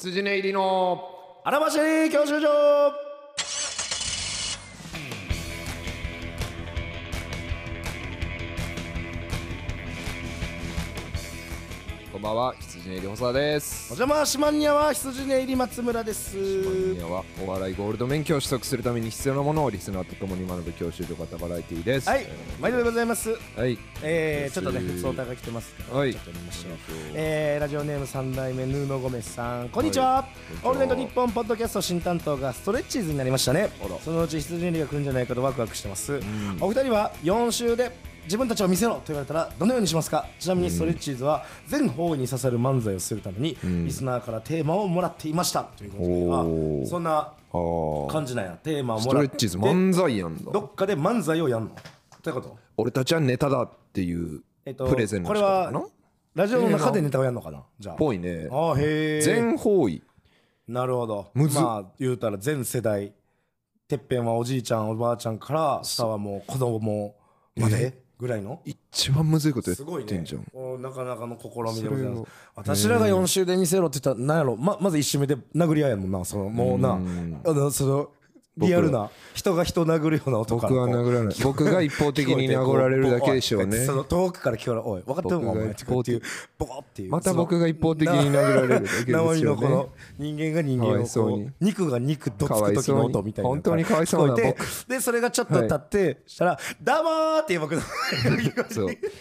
辻根入りの荒走り教習所。こんばんは羊根入り細田です。お邪魔しまんにゃは羊ね入り松村です。今夜はお笑いゴールド免許を取得するために必要なものをリスナーと共に学ぶ教習所型バラエティーです。はい毎度でございます。はい。えー、ちょっとね普通おたが来てますはい。ちょっと見ましょう。えー、ラジオネーム三代目ヌーノゴメスさん。こんにちは、オールナイトニッポンポッドキャスト新担当がストレッチーズになりましたね。そのうち羊入りが来るんじゃないかとワクワクしてます、お二人は4週で自分たちを見せろと言われたらどのようにしますか？ちなみにストレッチーズは全方位に刺さる漫才をするために、リスナーからテーマをもらっていました。ということでそんな感じなんや。テーマをもらってレッチーズ漫才やんだどっかで漫才をやんの？ということ？俺たちはネタだっていうえっとプレゼンのこれはラジオの中でネタをやるのかな？じゃあ。ぽいね。あへえ全方位。なるほど。まあ言うたら全世代。てっぺんはおじいちゃんおばあちゃんから下はもう子供までぐらいの？一番むずいことやすごいねってんじゃん。おなかなかの試みでございます。私らが4週で見せろって言ったら何やろ。ままず1週目で殴り合いやもんなそのもうな。うん。あのそのリアルな人が人を殴るような音から。僕は殴らない。僕が一方的に殴られるだけでしょうね。その遠くから聞こえる。おい分かってるもんお前一方っていうボコっていう。また僕が一方的に殴られるだけですよね。のこの人間が人間をこう肉が肉どつく時の音みたいな本当にかわいそうな僕。でそれがちょっと経ってしたら「どうも!」ってい。う。僕の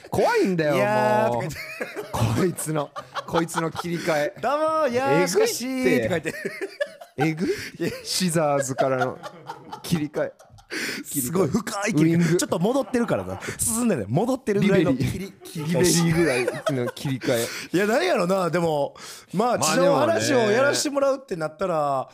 怖いんだよもう。こいつのこいつの切り替え。どうもいやーしかしーって書いてえぐいシザーズからの切り替え。すごい深い切りウイング。ちょっと戻ってるからな。進んでね。戻ってるぐらいの切り切りリベリ返しーぐらいの切り替え。いや何やろな。でもまあまあ地上話をやらせてもらうってなったら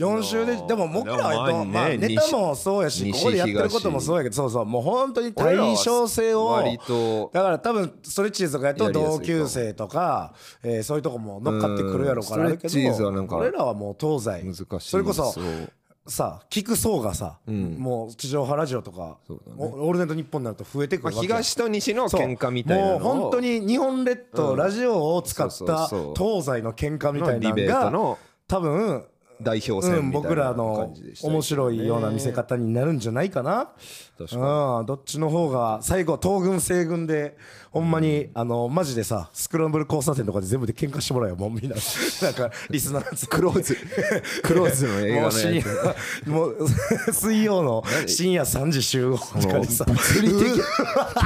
4週ででも僕らはでもまあねまあネタもそうやし西ここでやってることもそうやけどそうそうもう本当に対称性を割とだから多分ストレッチーズとかやと同級生とかえーそういうとこも乗っかってくるやろうからあるけど俺らはもう東西。難しいそれこそさ聞く層がさもう地上波ラジオとかね。おオールナイトニッポンになると増えてくまあるわけや東と西の喧嘩みたいなもう本当に日本列島、ラジオを使った東西の喧嘩みたいなのが多分、代表、戦みたいな感じでしたね、うん、僕らの面白いような見せ方になるんじゃないかな。確かうん、どっちの方が最後東軍西軍でほんまにあのマジでさスクランブル交差点とかで全部で喧嘩してもらえよもうみんな。なんかリスナークローズ。クローズの映画のもう深やつ夜もう 水曜の深夜3時集合とかでさ。物理的。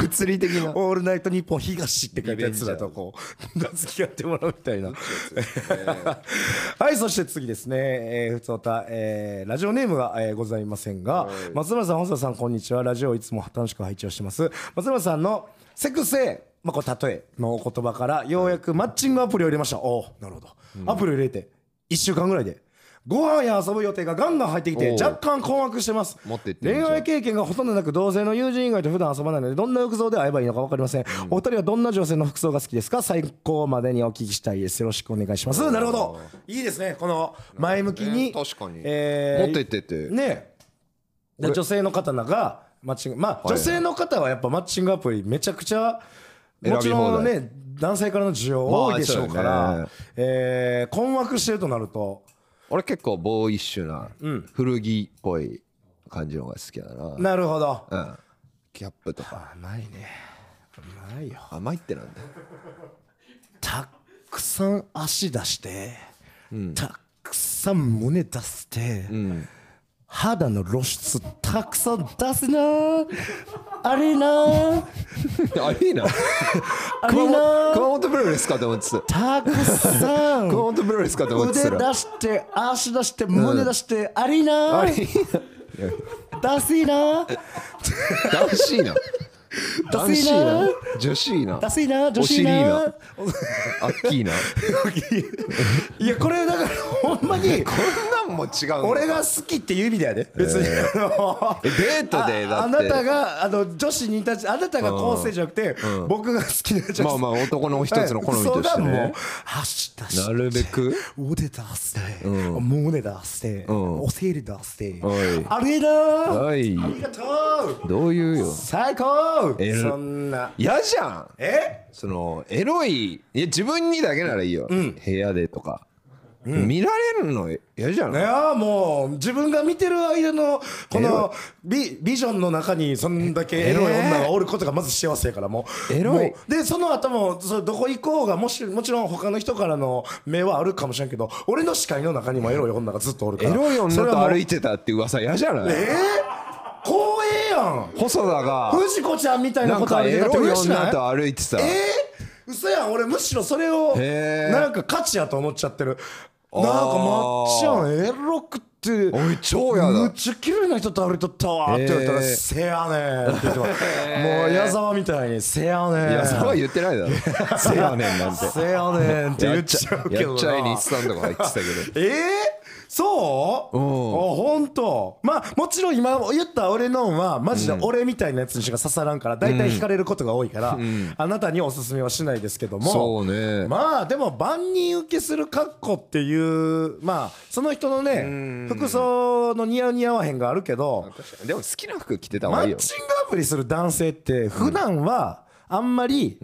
物理的な。オールナイトニッポン東って書いたやつだとこう名付き合ってもらうみたいな。はいそして次ですね、えー、ふつおた、えーラジオネームが、えーございませんが松村さん細田さんこんにちはラジオをいつも楽しく拝聴してます。松村さんのセクセイまあ、これ例えのお言葉からようやくマッチングアプリを入れました。おおなるほど、アプリを入れて1週間ぐらいでご飯や遊ぶ予定がガンガン入ってきて若干困惑してます。持ってってんじゃん恋愛経験がほとんどなく同性の友人以外と普段遊ばないのでどんな服装で会えばいいのか分かりません、お二人はどんな女性の服装が好きですか？最高までにお聞きしたいです。よろしくお願いします。なるほど。いいですね。この前向きに、ね確かに。えー持ってってて。ね。で女性の方なんかマッチング。まあい女性の方はやっぱマッチングアプリめちゃくちゃもちろんね男性からの需要多いでしょうから、まあね。えー困惑してるとなると。俺結構ボーイッシュな古着っぽい感じのが好きだな。なるほど。うん。キャップとか。甘いね。甘いよ。甘いってなんだ。よたくさん足出して、たくさん胸出して、肌の露出たくさん出すな。あれな。あいいな。あれな。熊本プロレスかと思ってた。たくさん。熊本プロレスかと思って腕たら。出して足出して胸出して、あれな。あれいいな。出せな。男子いな男子いな。女子いいな。出せな。女子いいな。な。アッキーな。いやこれだからほんまに。こんなんも違う俺が好きっていう意味だよね。別に、あの。えデートでだって。ああなたがあの女子にたちあなたが構成じゃなくて、僕が好きな女子。まあまあ男の一つの好みとしてね。なるべく？腕出して、胸出して、ん。お尻出して、おい。ありがとう、はい。ありがとう。どういうよ。最高えるそんな。嫌じゃん。え？そのエロい。いや自分にだけならいいよ、部屋でとか。見られるの嫌じゃいない？やーもう自分が見てる間のこのビビジョンの中にそんだけエロい。女がおることがまず幸せやからもう。エロい。でその後もそれどこ行こうがもしもちろん他の人からの目はあるかもしれんけど俺の視界の中にもエロい女がずっとおるから。エロい女と歩いてたって噂嫌じゃない？え？ー、光栄やん。細田が藤子ちゃんみたいななんことある？だってかエロい女と歩いてた。えー、嘘やん。俺むしろそれをなんか価値やと思っちゃってる。なんかまっちゃんエロくっておい超やだ。むっちゃ綺麗な人と歩いとったわって言われたら「へーせやねん」って言ってもう矢沢みたいに「せやねん」いやそれは言ってないだろ。せやねんなんて。せやねんって言っちゃうけどな。やっちゃいにさんとか入ってたけど。えー、そう、本当。まあもちろん今言った俺のんはマジで俺みたいなやつにしか刺さらんから大体惹かれることが多いから、あなたにおすすめはしないですけどもそうね。まあでも万人受けする格好っていうまあその人のね服装の似合う似合わへんがあるけどでも好きな服着てた方がいいよ。マッチングアプリする男性って普段はあんまり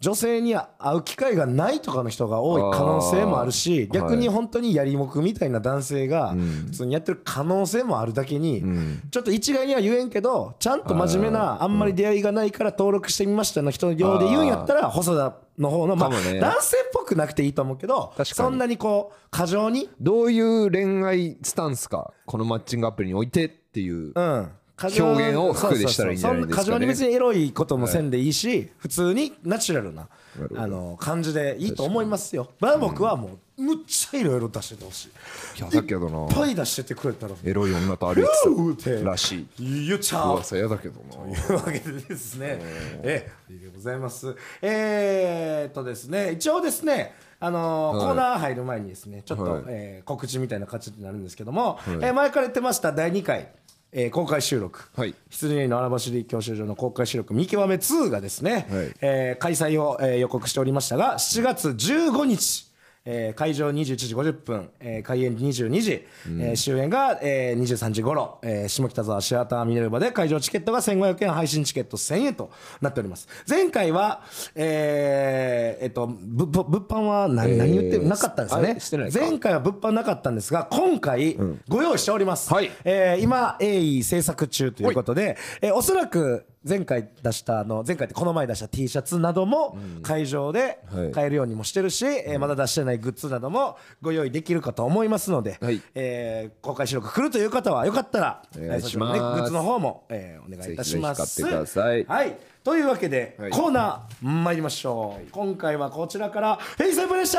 女性に会う機会がないとかの人が多い可能性もあるし逆に本当にやりもくみたいな男性が普通にやってる可能性もあるだけにちょっと一概には言えんけどちゃんと真面目なあんまり出会いがないから登録してみましたの人用で言うんやったら細田の方のまあ男性っぽくなくていいと思うけどそんなにこう過剰に？どういう恋愛スタンスかこのマッチングアプリにおいてっていう。うん表現を服でしたらいいんじゃないですかね。過剰に別にエロいこともせんでいいし、普通にナチュラルなあの感じでいいと思いますよ。まあ僕はもうむっちゃいろいろ出しててほしい。いやだけどないっぱい出しててくれたら。エロい女と歩いてたらしい。言っちゃう。噂嫌だけどな。というわけでですね、ええ、いいでございます。えー、っとですね、一応ですね、あのーはい。コーナー入る前にですね、ちょっと、はい。えー告知みたいな形になるんですけども、えー前から言ってました第2回、えー公開収録、はい。羊の荒走り教習所の公開収録見極め2がですね、はい。えー開催を、えー予告しておりましたが7月15日えー会場21時50分、えー開演22時、えー終演が、えー23時頃、えー下北沢シアターミネルバで会場チケットが1500円配信チケット1000円となっております。前回はえーえっとぶぶ物販は何,、えー何言ってなかったんですよね。あしてないか。前回は物販なかったんですが今回ご用意しております、はい。えー今鋭意制作中ということで、えーおそらく前回出したあの前回ってこの前出した T シャツなども会場ではい。買えるようにもしてるし、えーまだ出してないグッズなどもご用意できるかと思いますので、はい。えー公開収録来るという方はよかったらお願いします。ねグッズの方も、えーお願いいたします。はい。というわけで、はい。コーナー参りましょう、今回はこちらからフェイスプレッシ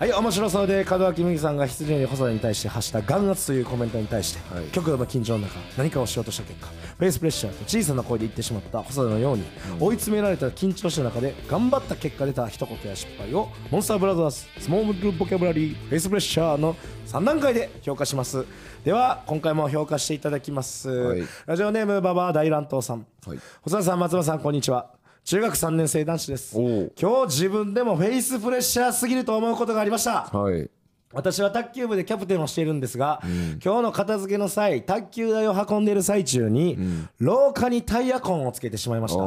はい面白そうで門脇麦さんが羊に細田に対して発した眼圧というコメントに対して、はい。極度の緊張の中何かをしようとした結果フェイスプレッシャーと小さな声で言ってしまった細田のように、追い詰められた緊張した中で頑張った結果出た一言や失敗をモンスターブラザーズスモールボキャブラリーフェイスプレッシャーの3段階で評価します。では今回も評価していただきます、はい。ラジオネーム馬場大乱闘さん、はい。細田さん松葉さんこんにちは中学3年生男子です。今日自分でもフェイスプレッシャーすぎると思うことがありました。はい。私は卓球部でキャプテンをしているんですが、今日の片付けの際卓球台を運んでいる最中に、廊下にタイヤ痕をつけてしまいました。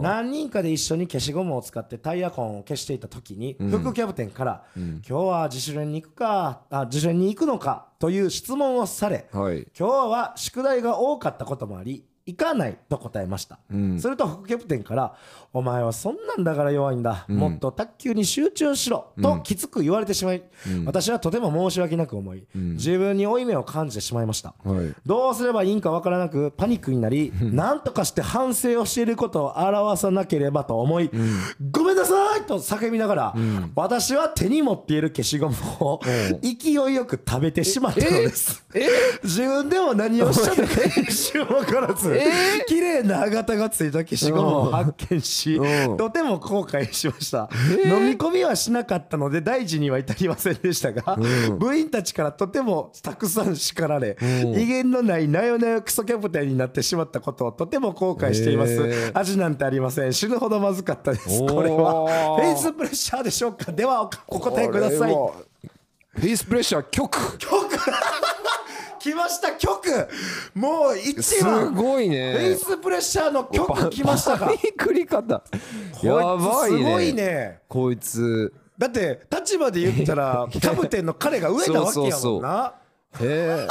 何人かで一緒に消しゴムを使ってタイヤ痕を消していた時に、副キャプテンから、今日は自主練に行くかあ自主練に行くのかという質問をされ、はい。今日は宿題が多かったこともあり行かないと答えました、すると副キャプテンから「お前はそんなんだから弱いんだ、もっと卓球に集中しろ」ときつく言われてしまい、私はとても申し訳なく思い、自分に負い目を感じてしまいました、はい。どうすればいいんかわからなくパニックになり何とかして反省をしていることを表さなければと思い、ごめんなさいと叫びながら、私は手に持っている消しゴムを勢いよく食べてしまったのです、自分でも何をしたのか一瞬分からず、綺麗な歯型がついた消しゴムを発見し、うん。とても後悔しました、飲み込みはしなかったので大事には至りませんでしたが、部員たちからとてもたくさん叱られ、威厳のないなよなよクソキャプテンになってしまったことをとても後悔しています、味なんてありません。死ぬほどまずかったです。これはフェイスプレッシャーでしょうか？ではおお答えください。フェイスプレッシャー曲来ました曲。もう一す番ごいフェイねスプレッシャーの曲来ましたか。パり方やばいね。すごいね。こいつ。だって立場で言ったら キャプテンの彼が上なわけやもんな。へえ。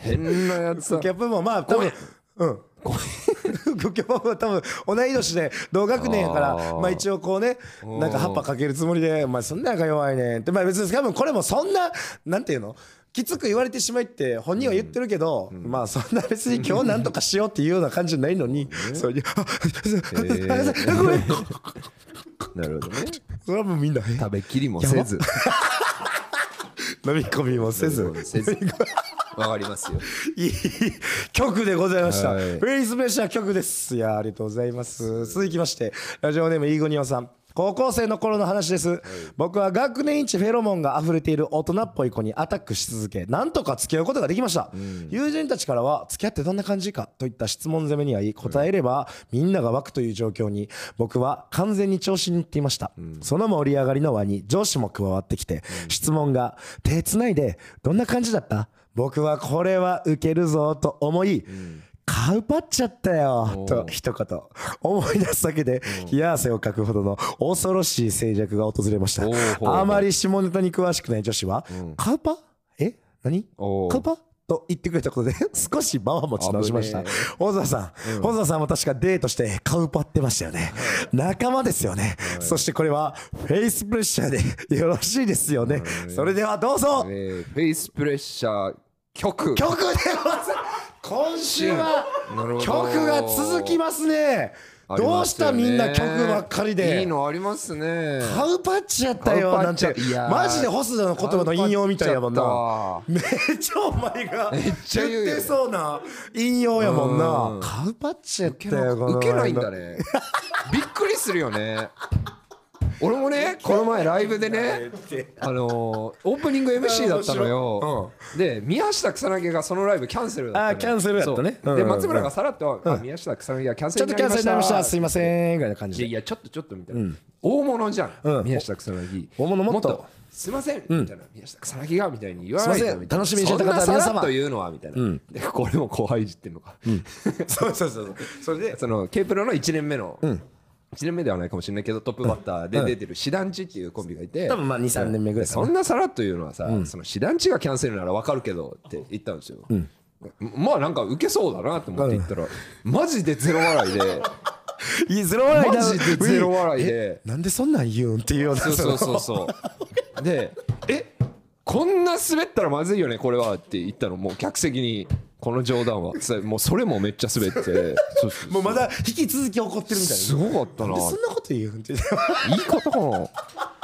変なやつだ。キャップもまあ多分うん。キャップも多分同い年で同学年やからまあ一応こうねなんか葉っぱかけるつもりで「お前そんなんが弱いねん」って。まあ別に多分これもそんななんていうの？きつく言われてしまいって本人は言ってるけど、まあそんな別に今日なんとかしようっていうような感じじゃないのに、それで「あーごめんなるほどね。それはもうみんなえ食べきり もせず。飲み込みもせず。わかりますよ。いい曲でございました。はい。フェイスプレッシャー曲です。いやありがとうございます。続きまして、ラジオネームイーゴニオさん。高校生の頃の話です、僕は学年一フェロモンが溢れている大人っぽい子にアタックし続けなんとか付き合うことができました、友人たちからは付き合ってどんな感じかといった質問攻めに遭い答えればみんなが湧くという状況に僕は完全に調子に乗っていました、その盛り上がりの輪に上司も加わってきて、質問が手つないでどんな感じだった僕はこれはウケるぞと思い、カウパっちゃったよ。と一言。思い出すだけで冷や汗をかくほどの恐ろしい静寂が訪れました。あまり下ネタに詳しくない女子は、カウパ？え？何？カウパ？と言ってくれたことで 少し場は持ち直しました。小沢さん、小沢さんも確かデートしてカウパってましたよね、仲間ですよね、そしてこれはフェイスプレッシャーでよろしいですよね、それではどうぞ、えーフェイスプレッシャー曲。曲でございます今週は曲が続きますね。どうしたみんな曲ばっかりで。いいのありますね。カウパッチやったよなんて。マジで細田の言葉の引用みたいやもんな。めっちゃお前が言ってそうな引用やもんうなん。カウパッチやったよこの受けないんだね。びっくりするよね俺もねこの前ライブでねあのーオープニング MC だったのよ、で宮下草薙がそのライブキャンセルだったあーキャンセルやったね。で松村がさらっと、あ宮下草薙がキャンセちょっとキャンセルになりました。すいまません。ぐらいな感じで。いやちょっとちょっとみたいな、大物じゃん、うん。宮下草薙。大物もっと。すいません、みたいな。宮下草薙がみたいに言わないすいません。とみたいな。楽しみにしてた方皆様。と言うのはみたいな、でこれも後輩いじってんのか、そうそうそうそれでその K プロの1年目の、1年目ではないかもしれないけどトップバッターで出てる師団地っていうコンビがいて、多分まあ23年目ぐらいそんなさらっと言うのはさ、その師団地がキャンセルならわかるけどって言ったんですよ、まあなんかウケそうだなと思って言ったら、マジでゼロ笑いで。いいゼロ笑いだマジでゼロ笑いで。なんでそんなん言うんっていうような。そうそうそうそう。でえこんな滑ったらまずいよねこれはって言ったのもう客席にこの冗談は。それもうそれもめっちゃ滑って。そうそうもうまだ引き続き怒ってるみたいな。すごかったな。そんなこと言うんって。言い方かな。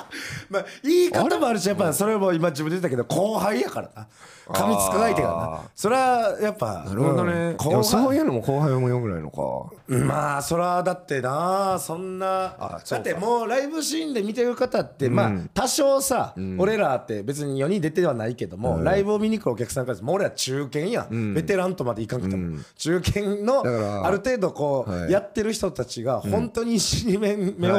まあ言い方もあるしやっぱそれも今自分で言ったけど後輩やからな噛みつく相手がな。それはやっぱなるほどね、うん。そう輩いうのも後輩もよくないのか。まあそれはだってなそんな。だってもうライブシーンで見てる方ってまあ多少さ俺らって別に4人出てはないけどもライブを見に来るお客さんからもう俺ら中堅や。ん。ベテランとまでいかんくても中堅のある程度こはい。うやってる人たちが本当に尻目目を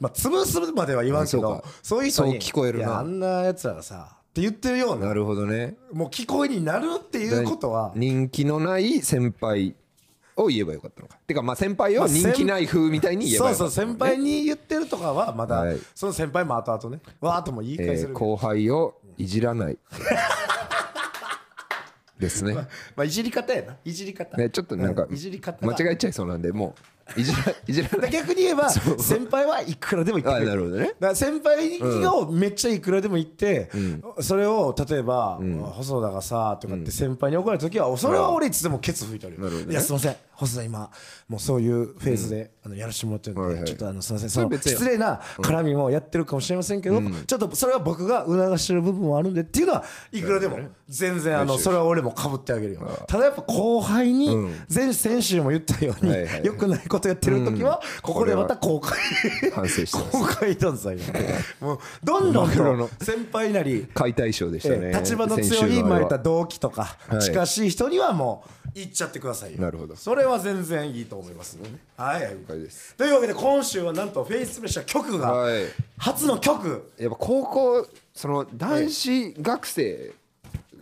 まあ潰すまでは言わんけどそうか。そういう人に聞こえるな。いやあんなやつらがさって言ってるような。なるほどね。もう聞こえになるっていうことは。人気のない先輩を言えばよかったのか。てかまあ先輩を人気ない風みたいに言えばそうそうよかったのね。先輩に言ってるとかはまだ、はい。その先輩も後々ね。わーっとも言い返せる、えー後輩をいじらない。ですね。まあいじり方やな。いじり方、ねちょっとなんかういじり方間が違えちゃいそうなんでもういじらいじらない。逆に言えば先輩はいくらでも言ってくる。ほどね。だから先輩をめっちゃいくらでも言って、それを例えば、細田がさとかって先輩に怒られた時はそれは俺いつでもケツ拭いてるよ、なるほどね。いやすいません。細田今もうそういうフェーズで、あのやらせてもらってるんで、ちょっとあのすいません。その失礼な絡みもやってるかもしれませんけど、ちょっとそれは僕が促してる部分もあるんでっていうのはいくらでも全然あのそれは俺もかぶってあげるよ。ただやっぱ後輩に前先週も言ったようにはいはい。良くないことやってる時はここでまた後悔。反省して後悔どんさいもうどんどん先輩なり解体ショーでしたね。ええ立場の強い先週のあれはまいた同期とかは。い。近しい人にはもう言っちゃってくださいよ。なるほど。それは全然いいと思います。ねはい。というわけで今週はなんとフェイスプレッシャー曲がはい。初の曲。やっぱ高校その男子学生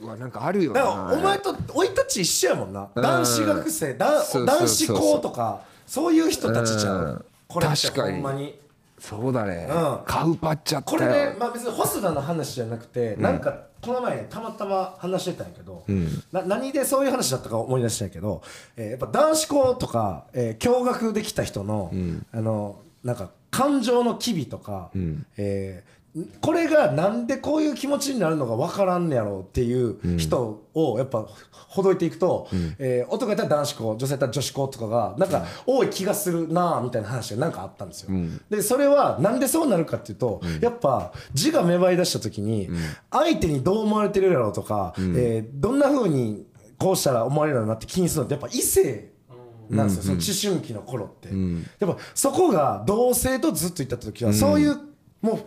はなんかあるよだな。お前と生い立ち一緒やもんな。うん。男子学生男子校とかそういう人たちちゃう。うん。これ確かに。ほんまに。そうだね、うん。カウパっちゃったよこれねまあ別に細田の話じゃなくてなんかこの前ねたまたま話してたんやけどな何でそういう話だったか思い出したんやけどえーやっぱ男子校とかえー共学できた人のあのなんか感情の機微とかえーこれがなんでこういう気持ちになるのか分からんねやろうっていう人をやっぱほどいていくと、えー男やったら男子校女性やったら女子校とかがなんか多い気がするなあみたいな話がなんかあったんですよ。でそれはなんでそうなるかっていうと、やっぱ字が芽生え出した時に相手にどう思われてるやろうとか、えーどんな風にこうしたら思われるようになって気にするのってやっぱ異性なんですよ、その思春期の頃って、やっぱそこが同性とずっといった時は、そういうもう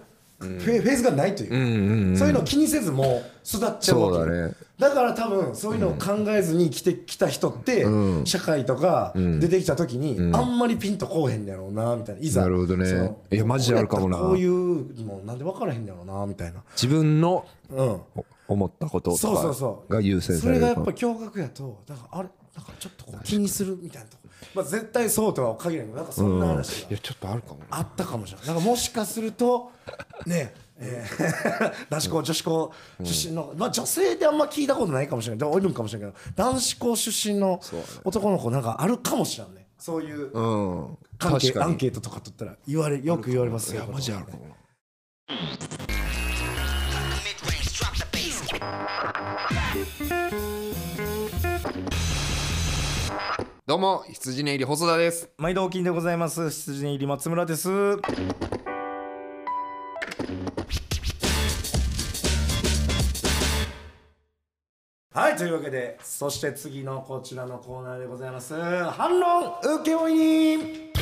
フェーズがないという,、そういうのを気にせずもう育っちゃうわけ。そうだね。だから多分そういうのを考えずに生きてきた人って、社会とか出てきた時に、あんまりピンとこうへんやろうなみたいな。いざなるほどねいやマジであるかもな。こういうのなんで分からへんやろうなみたいな。自分のうん。お思ったこととそうそうそう。かが優先されるそれがやっぱ驚愕やとだからあれなんかちょっとこう気にするみたいなとこ。まあ絶対そうとは限らないけどなんかそんな話がいやちょっとあるかもなあったかもしれない。だからもしかするとねえー 男子校女子校出身の、まあ女性であんま聞いたことないかもしれない。でもいるんかもしれないけど男子校出身の男の子なんかあるかもしれないね。そういううん。関係確かに。アンケートとか取ったら言われよく言われますよいやマジあるかもなどうも羊ね入り細田です。毎度お金でございます。羊ね入り松村です。はいというわけでそして次のこちらのコーナーでございます。反論請負人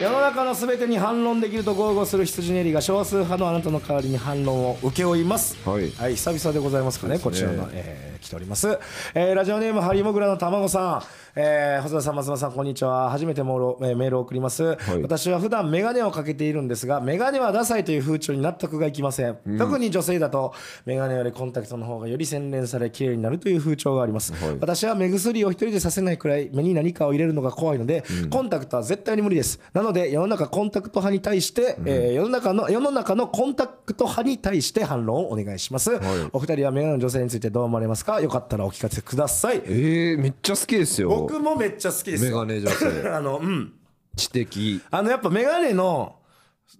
世の中のすべてに反論できると豪語する羊ネリが少数派のあなたの代わりに反論を請け負います。はい。久々でございますかねねこちらの、えー来ております、えーラジオネームハリモグラの卵さん、えー細田さん松村さんこんにちは。初めてモール、えーメールを送ります、私は普段メガネをかけているんですがメガネはダサいという風潮に納得がいきません、特に女性だとメガネよりコンタクトの方がより洗練され綺麗になるという風潮があります、私は目薬を一人でさせないくらい目に何かを入れるのが怖いので、コンタクトは絶対に無理です。なので世の中コンタクト派に対して、えー世の中の世の中のコンタクト派に対して反論をお願いします、お二人はメガネの女性についてどう思われますか？よかったらお聞かせください。えー、めっちゃ好きですよ僕もめっちゃ好きですよ。メガネ女性。あのうん。知的。あのやっぱメガネの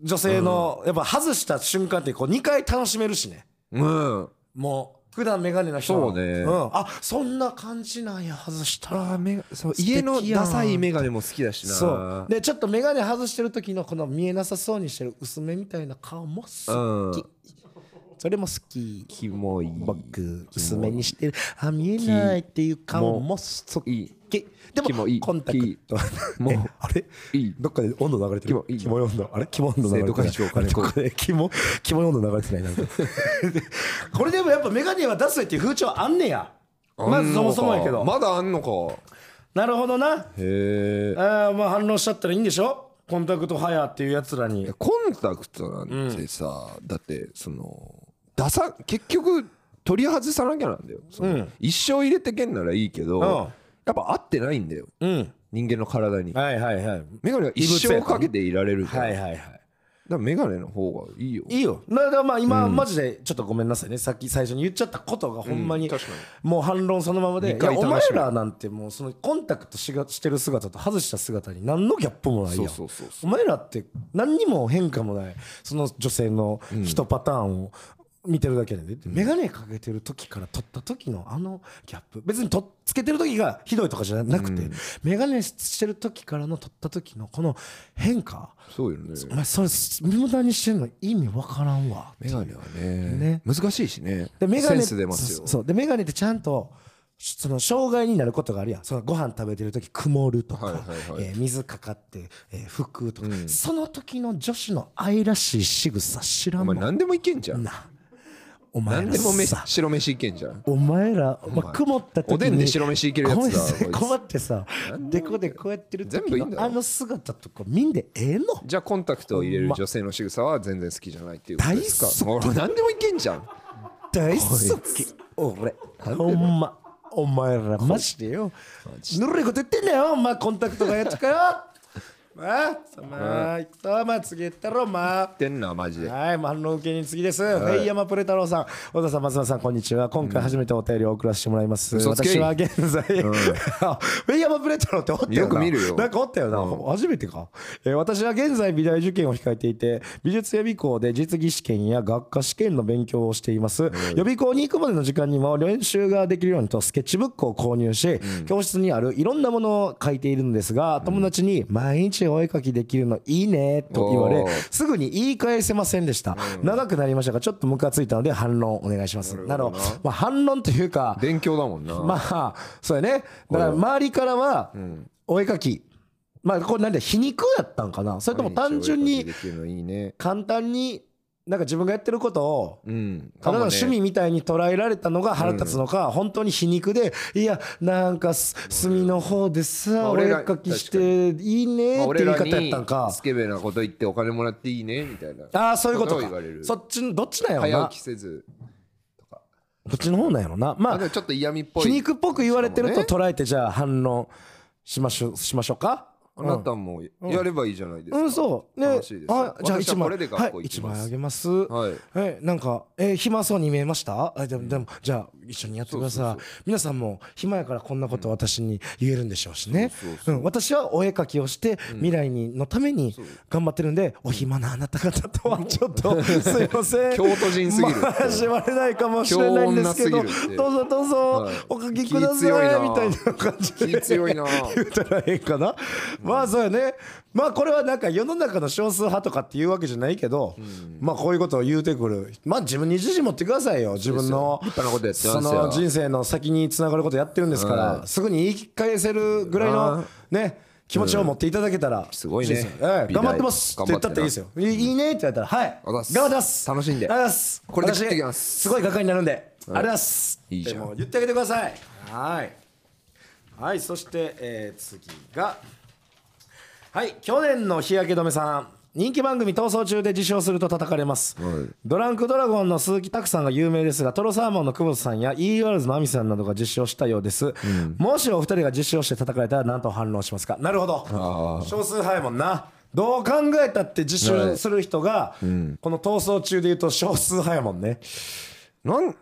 女性のやっぱ外した瞬間ってこう2回楽しめるしね。うん。もう普段メガネの人はそうね。ん、あそんな感じなんや外したら。あメそう家のダサいメガネも好きだしな。そう。でちょっと眼鏡外してる時のこの見えなさそうにしてる薄めみたいな顔も好き、うんそれも好き。キモい。僕薄めにしてる。あ見えないっていう顔も好いい。きでもコンタクト。もうえあれ？いい。どっかで温度流れてる。キモい。温度。あれ？キモ温度流れて生徒会長金。子どっかでキモキモい温度流れてない。なんか。これでもやっぱ眼鏡は出すっていう風潮あんねや。まずそもそもやけど。まだあんのか。なるほどな。へえ。まあ反応しちゃったらいいんでしょ？コンタクト派やっていうやつらに。コンタクトなんてさ、だってそのダサ結局取り外さなきゃなんだよ、うん。一生入れてけんならいいけど、うん。やっぱ合ってないんだよ。うん。人間の体に。はいはいはい。メガネは一生かけていられるじゃん、はいはいはい。だからメガネの方がいいよ。いいよ。だからまあ今、マジでちょっとごめんなさいね。さっき最初に言っちゃったことがほんまに,、もう反論そのままでお前らなんてもうそのコンタクトしがしてる姿と外した姿に何のギャップもないやん。そうそうそうそお前らって何にも変化もない。その女性の一パターンを見てるだけで、ね眼鏡かけてる時から撮った時のあのギャップ。別にとつけてる時がひどいとかじゃなくて、眼鏡してる時からの撮った時のこの変化。そうよね。お前それ無駄にしてんの意味わからんわ。メガネはね。ね。難しいしね。でメガネセンス出ますよ。そうでメガネってちゃんとその障害になることがあるやん。そのご飯食べてる時曇るとか、はいはいはい。えー水かかって、えー、拭くとか、その時の女子の愛らしい仕草知らんもんお前何でもいけんじゃん。なお前ら何でもめさ。白飯いけんじゃん。お前ら、まあ、曇った時におでんで白飯いけるやつだ。困ってさでこでこうやってる全部いいんだよ。時のあの姿とか見んでええの。じゃあコンタクトを入れる女性の仕草は全然好きじゃないっていうことです大好かもう何でもいけんじゃん。大好き。俺。ほんま。お前らマジでよ。ぬるいこと言ってんだよお前コンタクトがやっちかよまあさまあい。ったまあ次行ったろまあ。ってんなマジで。はい、反応受けに次です。フェイヤマプレ太郎さん、小田さん、松田さん、こんにちは。今回初めてお便りを送らせてもらいます。私は現在、フェイヤマプレ太郎っておったよな。よく見るよ。なんかおったよな。初めてか、えー私は現在美大受験を控えていて、美術予備校で実技試験や学科試験の勉強をしています。予備校に行くまでの時間にも練習ができるようにとスケッチブックを購入し、教室にあるいろんなものを書いているんですが、友達に毎日お絵描きできるのいいねと言われすぐに言い返せませんでした、長くなりましたがちょっとムカついたので反論お願いします。なるほどまあ、反論というか勉強だもんな。まあそうやね。だから周りからはお絵描きまあこれなんで皮肉やったんかな。それとも単純に簡単になんか自分がやってることをうん。ただの趣味みたいに捉えられたのが腹立つのか、本当に皮肉でいやなんかす隅の方でまさあお絵描きしていいねまあって言い方やったんか。スケベなこと言ってお金もらっていいねみたいな。ああそういうことか。を言われる。そっちのどっちなんやろな。早起きせずどっちの方なんやろな。まあちょっと嫌味っぽい。皮肉っぽく言われてると捉えてじゃあ反論しましょうしましょうかあなたもやればいいじゃないですか。うんそう。ね。あじゃあ一枚。これではい学校一枚ます。あげます。はい。えなんかえー暇そうに見えました？あでもでもじゃあ一緒にやってください。皆さんも暇やからこんなこと私に言えるんでしょうしね。うん。私はお絵描きをして未来にのために頑張ってるんでお暇なあなた方とはちょっと すいません。京都人すぎる。って交われないかもしれないんですけどどうぞどうぞはい。お書きくださいみたいな感じで気強いな。言うたらええかな、まあそうやね。まあこれはなんか世の中の少数派とかっていうわけじゃないけど、まあこういうことを言うてくる。まあ自分に自信持ってくださいよ自分のその人生の先につながることやってるんですから、はすぐに言い返せるぐらいのね気持ちを持っていただけたら、すごいね。頑張ってます。って言ったっていいですよ。いいね。って言われたらはい。頑張ってます。楽しんで。ありがとうございます。これできます。私すごい画家になるんで、ありがとうございます。いいじゃん。言ってあげてください。はい。はい。そして、えー次がはい去年の日焼け止めさん。人気番組逃走中で自称すると叩かれます、ドランクドラゴンの鈴木拓さんが有名ですがトロサーモンの久保田さんや e ワールズの亜美さんなどが実証したようです、もしお二人が実証して叩かれたら何と反応しますか？なるほど。少数派やもんな。どう考えたって実証する人が、この逃走中で言うと少数派やもんね。なん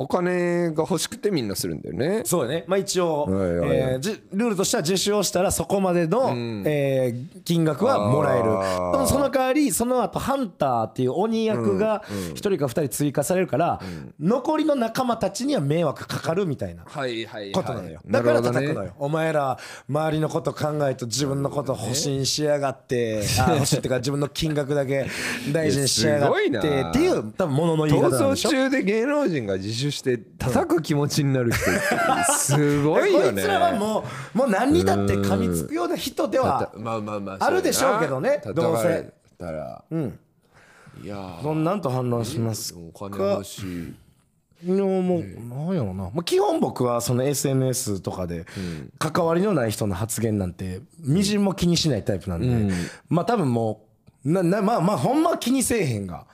お金が欲しくてみんなするんだよね。そうだね、まあ、一応、はいはい。はいえーじルールとしては実習をしたらそこまでの、えー金額はもらえる。あー。でもその代わりその後ハンターっていう鬼役が1人か2人追加されるから、残りの仲間たちには迷惑かかるみたいなはいはいはい。ことなのよ、だから叩くのねよ、お前ら周りのこと考えと自分のこと欲しいにしやがって、あ欲しいっていうか自分の金額だけ大事にしやがっていやすごいな。っていう多分ものの言い方なん逃でしょ？走中で芸能人が自首して叩く気持ちになる人すごいよね。こいつらはもうもう何にだって噛みつくような人ではまあるでしょうけどね。どうせ。たら。うん。いやー。どんなんと反応しますお金欲しい。いやもうなんやろな、まあ、基本僕はその SNS とかで関わりのない人の発言なんてみじんも気にしないタイプなんで、まあ多分もうななまあまあほんまは気にせえへんが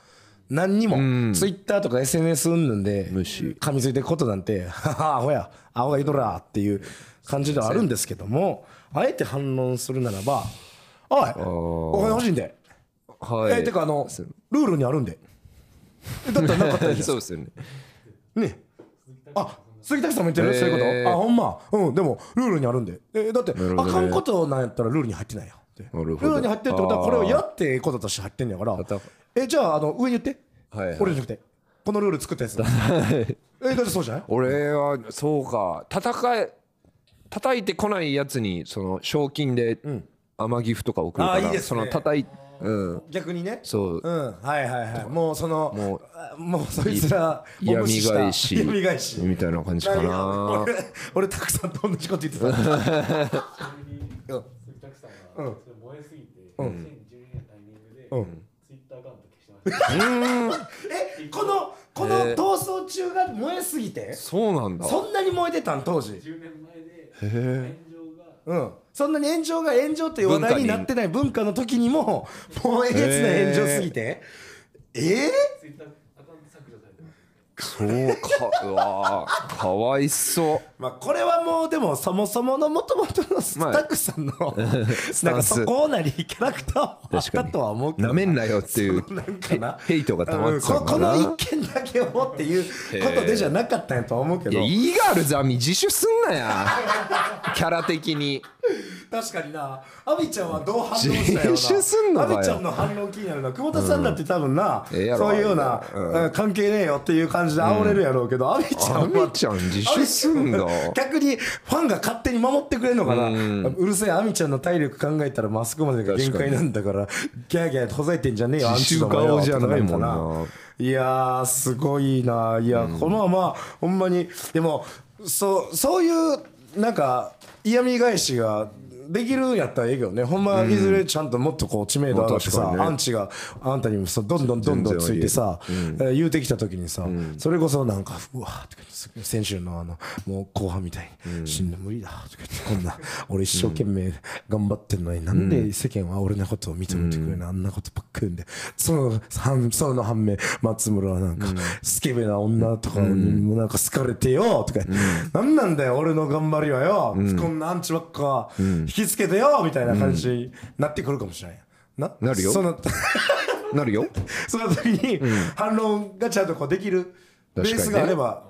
何にも Twitter とか SNS うんぬんで噛みついてることなんて「ははアホやアホが言うとら」っていう感じではあるんですけどもあえて反論するならば「おいお金欲しいんで」はい。えてかあのルールにあるんで。えだったらなかった そうですよね。ね。あ杉田さんも言ってる、へー。そういうこと？あほんま。うんでもルールにあるんで。えだって、ね。あかんことなんやったらルールに入ってないよルールに入ってるってことはこれをやってええこととして入ってんねやから。たえじゃああの上に言って、はいはい。俺じゃなくて。このルール作ったやつえだってそうじゃない？俺はそうか。戦え叩いてこないやつにその賞金で天ギフとか送るからあーいいですね。その叩いうん。逆にね。そう。うん。はいはいはい。もうそのもうあもうそいつらを嫌味無視した。返し。嫌味返し。みたいな感じか何な俺俺たくさんと同じこと言ってた。鈴木拓さんがそれ燃えすぎて、2012年のタイミングで、ツイえこのこの逃走中が燃えすぎて？そうなんだ。そんなに燃えてたん？当時。10年前で。炎上がうん。そんなに炎上が炎上っていう話題になってない文化の時にももうえげつない炎上すぎて？ええーそうかうわーかわいそまあこれはもうでもそもそものもともとのスタッフさんの なんかそこなりキャラクターはあったとは思うけど。うなめんなよっていうなんかな。ヘヘイトが溜まうんってたここののかな一件だけをっていうことでじゃなかったんやとは思うけど。いやイーガールズアミ。自首すんなや。キャラ的に確かにな。アビちゃんはどう反応したよな。自首すんのかよ。アビちゃんの反応気になるな。久保田さんだって多分な、ええやろそういうような、うん。関係ねえよっていう感じで煽れるやろうけど、アビちゃんは。ちゃん自首すんだ逆にファンが勝手に守ってくれるのかな、うるせえアミちゃんの体力考えたらまあそこまでが限界なんだからギャーギャーほざいてんじゃねえよアンチの前は。顔じゃないもんな。いやーすごいな。いや、このままほんまに。でもそうそういうなんか嫌味返しができるんやったらええけどね。ほんまいずれちゃんともっとこう知名度上がってさ、まあ確かにね。アンチがあんたにもそうどんどんどんどんついてさ、えー言うてきた時にさ、それこそなんかうわー先週のあのもう後半みたいに、死んで無理だとか言ってこんな俺一生懸命頑張ってんのに、なんで世間は俺のことを認めてくれない、あんなことばっかりんでその反その反面松村はなんか、スケベな女とかにもなんか好かれてよとか、なんなんだよ俺の頑張りはよ、こんなアンチばっか引きつけてよみたいな感じになってくるかもしれないな？なるよ。その なるよ。その時に反論がちゃんとこうできるベースがあれば、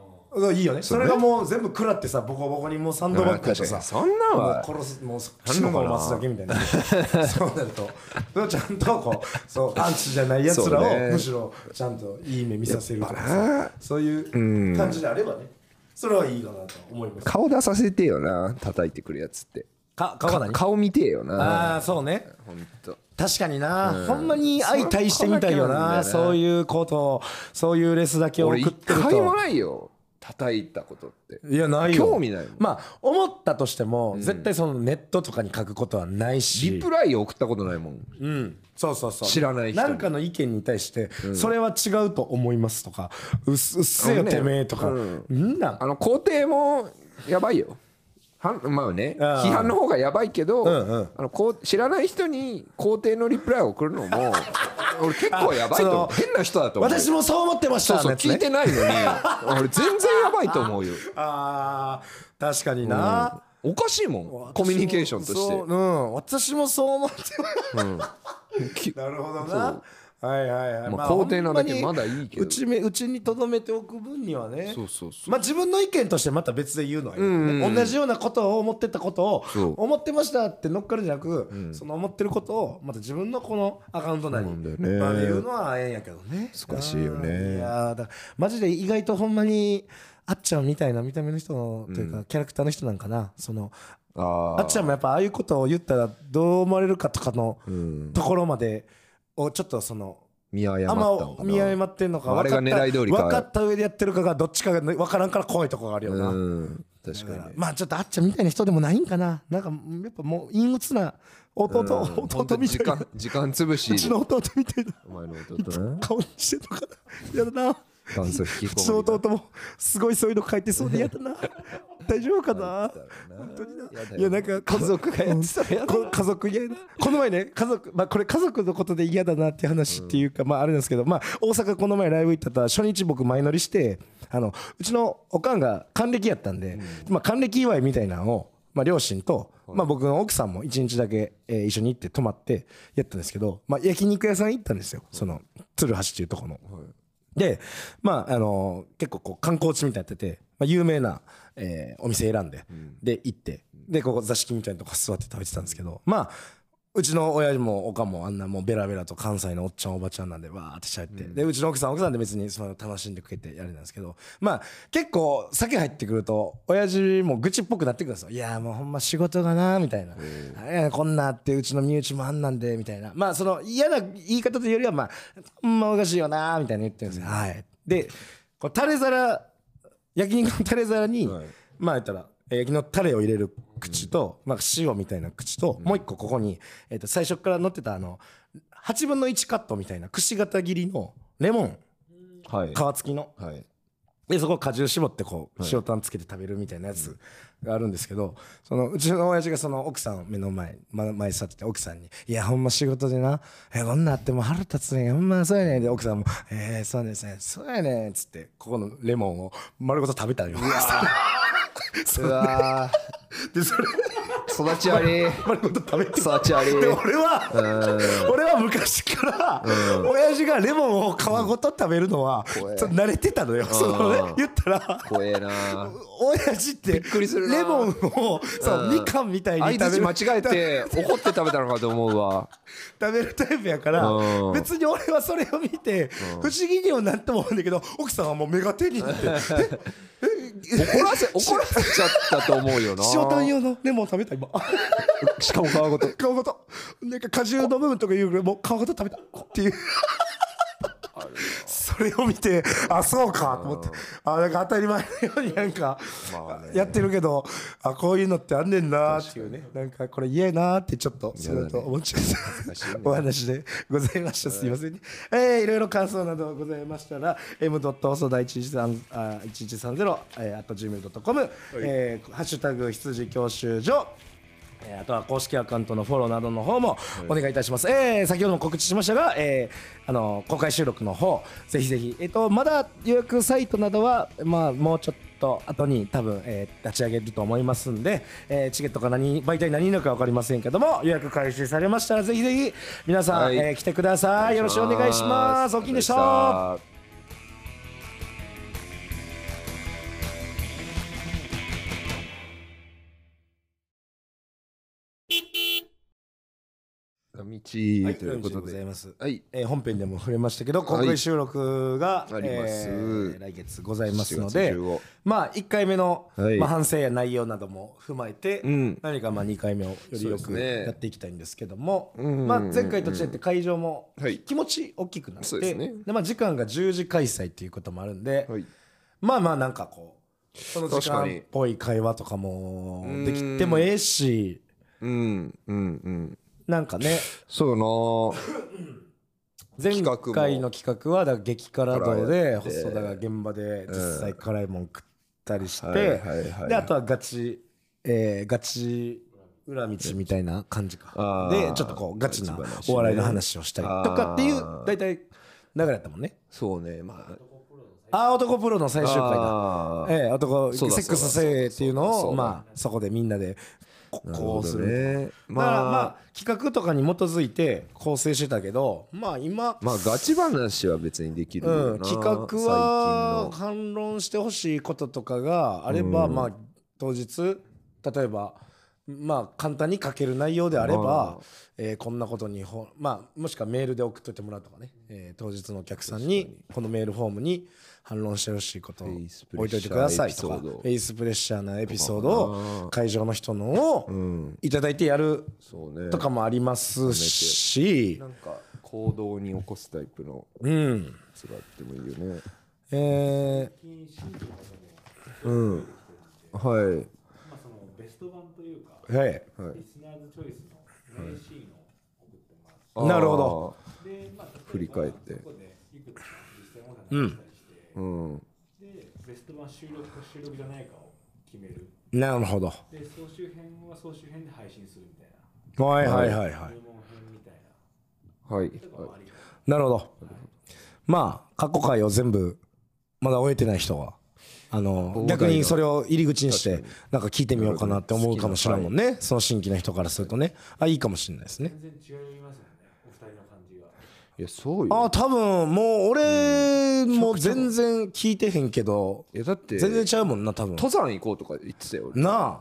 いいよね。それがもう全部食らってさボコボコにもうサンドバッグとさそんなんは殺すもう死ぬのを待つだけみたいな。そうなるとちゃんとこうそうアンチじゃないやつらをむしろちゃんといい目見させるとかさそういう感じであればねそれはいいかなと思います。顔出させてよな叩いてくるやつってか顔が何？顔見てえよな。ああそうね。ほんと。確かにな、ほんまに相対してみたいよな。そういうことをそういうレスだけ送俺一ってると。回もないよ。叩いたことって。いやないよ。興味ないまあ思ったとしても、絶対そのネットとかに書くことはないし。リプライ送ったことないもん。うん。そうそうそう。知らない人に。なんかの意見に対して、それは違うと思いますとかうっすうっせよねてめえとか、んなん？あの肯定もやばいよまあねああ批判の方がやばいけど、んうん。あのこう知らない人に肯定のリプライを送るのも 俺結構やばいと思う。変な人だと思う私もそう思ってましそうそうね聞いてないのに 俺全然やばいと思うよ。あー確かにな、おかしいもんコミュニケーションとして。そううん。私もそう思って なるほどなはいはいはい。まあ肯定なだけまだいいけど。うちめうちにとどめておく分にはね。そう。そうそうまあ自分の意見としてまた別で言うのはいいよね。同じようなことを思ってたことを思ってましたって乗っかるんじゃなくその思ってることをまた自分のこのアカウント内にね。まあ言うのはええんやけどね。難しいよね。うんいやーだマジで意外とほんまにあっちゃんみたいな見た目の人のというかキャラクターの人なんかな。そのああっちゃんもやっぱああいうことを言ったらどう思われるかとかのところまでをちょっとその見誤ったのかな。ま見誤ってんのかあれが分かった狙い通りか。分かった上でやってるかがどっちかが分からんから怖いとこがあるよな、うん確かに。ねまあちょっとあっちゃんみたいな人でもないんかな。なんかやっぱもう陰鬱な弟、弟みたいな。間時間潰し。うちの弟みたいな。お前の弟ね。顔にしてとかやだな元祖引きうちの弟もすごいそういうの書いてそうでやだな。大丈夫かな？本当にな。いやなんか家族がやってたらやだこ家族嫌やなこの前ね家族まあこれ家族のことで嫌だなって話っていうか、まああれなんですけどまあ大阪この前ライブ行ったら初日僕前乗りしてあのうちのおかんが還暦やったんで、まあ還暦祝いみたいなのをまあ両親と、まあ僕の奥さんも一日だけ、えー一緒に行って泊まってやったんですけど、まあ焼肉屋さん行ったんですよ。その鶴橋っていうところの。でまああの結構こう観光地みたいになってて、まあ、有名な、えーお店選んで、で行ってでここ座敷みたいなとこ座って食べてたんですけどまあうちの親父もおかんもあんなもうベラベラと関西のおっちゃんおばちゃんなんでわーってしゃべって、でうちの奥さん奥さんで別にその楽しんでくれてやれなんですけど。まあ結構酒入ってくると親父も愚痴っぽくなってくるんですよ。いやもうほんま仕事がなみたいな、あれやこんなあってうちの身内もあんなんでみたいな。まあその嫌な言い方というよりはまあほんまおかしいよなみたいな言ってるんですよ、はい。でこうタレ皿焼肉のタレ皿に、まあ言ったらえー焼きのタレを入れる口と、まあ、塩みたいな口と、もう一個ここに、えー、と最初から乗ってたあの8分の1カットみたいなくし形切りのレモンはい。皮付きの。はい。でそこを果汁絞ってこう塩タンつけて食べるみたいなやつがあるんですけどそのうちの親父がその奥さんを目の前ま前に座ってて奥さんに「いやほんま仕事でなえこんなんあっても腹立つねん。ほんまそうやねん」で奥さんも「えー、そうですね。そうやねん」っつってここのレモンを丸ごと食べたようわでそれ。ー 育ち悪い。丸ごと食べて育ち俺は俺は昔から親父がレモンを皮ごと食べるのは慣れてたのよ。そのね言ったら怖えな。親父ってレモンをそうみかんみたいに相食べる間違えて怒って食べたのかと思うわ。食べるタイプやからうん。別に俺はそれを見て不思議にはなんとも思うんだけど奥さんはもう目が手になって 怒らせ怒らせちゃったと思うよな。塩タン用のレモン食べた今。しかも皮ごと。皮ごと。なんか果汁の部分とかいうぐらいもう皮ごと食べた。っていうそれを見てあそうかと思って。あなんか当たり前のようになんかやってるけどあこういうのってあんねんなっていうね。なんかこれ嫌やなってちょっとそれと思っちゃったお話でございました。すいませんね。えーいろいろ感想などございましたら m. 細田1130あ1130えーあと gmail.com えーハッシュタグ羊教習所えーあとは公式アカウントのフォローなどの方もお願いいたします。えー先ほども告知しましたが、えーあの公開収録の方ぜひぜひえっ、とまだ予約サイトなどはまあもうちょっと後に多分、えー立ち上げると思いますんで、えーチケットが何媒体何になるか分かりませんけども予約開始されましたらぜひぜひ皆さん、はいえー来てください。よろしくお願いします。大きいでした。道ということございでます。はい。えー本編でも触れましたけど公開収録が、あります。えー来月ございますの7で月15まあ1回目の、はい。まあ、反省や内容なども踏まえて、ん。何かまあ2回目をよりよくやっていきたいんですけども、ん。まあ、前回と違って会場もはい。気持ち大きくなって、でまあ、時間が10時開催っていうこともあるんで、はい。まあまあなんかこうその時間っぽい会話とかもできてもええしうん。うん。うんなんかね。そうな。前回の企画はだから激辛道で細田が現場で実際辛いもん食ったりして、であとはガチ、えーガチ裏道みたいな感じか。でちょっとこうガチなお笑いの話をしたりとかっていう大体流れやったもんね。そうねまあ。あー男プロの最終回だ。ええ男セックスせえっていうのをまあそこでみんなでここうする。ねだからまあまあ企画とかに基づいて構成してたけどまあ今まあガチ話は別にできるようん、な企画は最反論してほしいこととかがあれば、まあ当日例えばまあ簡単に書ける内容であれば、えーこんなことにほまあもしくはメールで送っといてもらうとかね、えー当日のお客さんに。このメールフォームに反論してほしいこと置いといてくださいとかフェイスプレッシャーなエピソードを会場の人のをんいただいてやるそうね。とかもありますし。なんか行動に起こすタイプのうん。やつがあってもいいよね。えうん。はい。まあ、そのベスト版というか、ーはい。はい。リスナーズチョイスの名シーンを送ってもらっなるほど。て、で、まあ、振り返って。そこでいくつか実際問題を出したりして、うんで、ベスト版収録か収録じゃないかを決める。なるほどで、総集編は総集編で配信するみたいな、はいはいはいはい入門編みたいはいなるほど。まあ、過去回を全部、まだ終えてない人は、あの、逆にそれを入り口にして、なんか聞いてみようかなって思うかもしれんもんね。その新規な人からするとね。あ、いいかもしれないですね。全然違いますよね。いやそうよあ、多分、もう俺も全然聞いてへんけど、いやだって全然ちゃうもんな、多分。登山行こうとか言ってたよ俺なあ。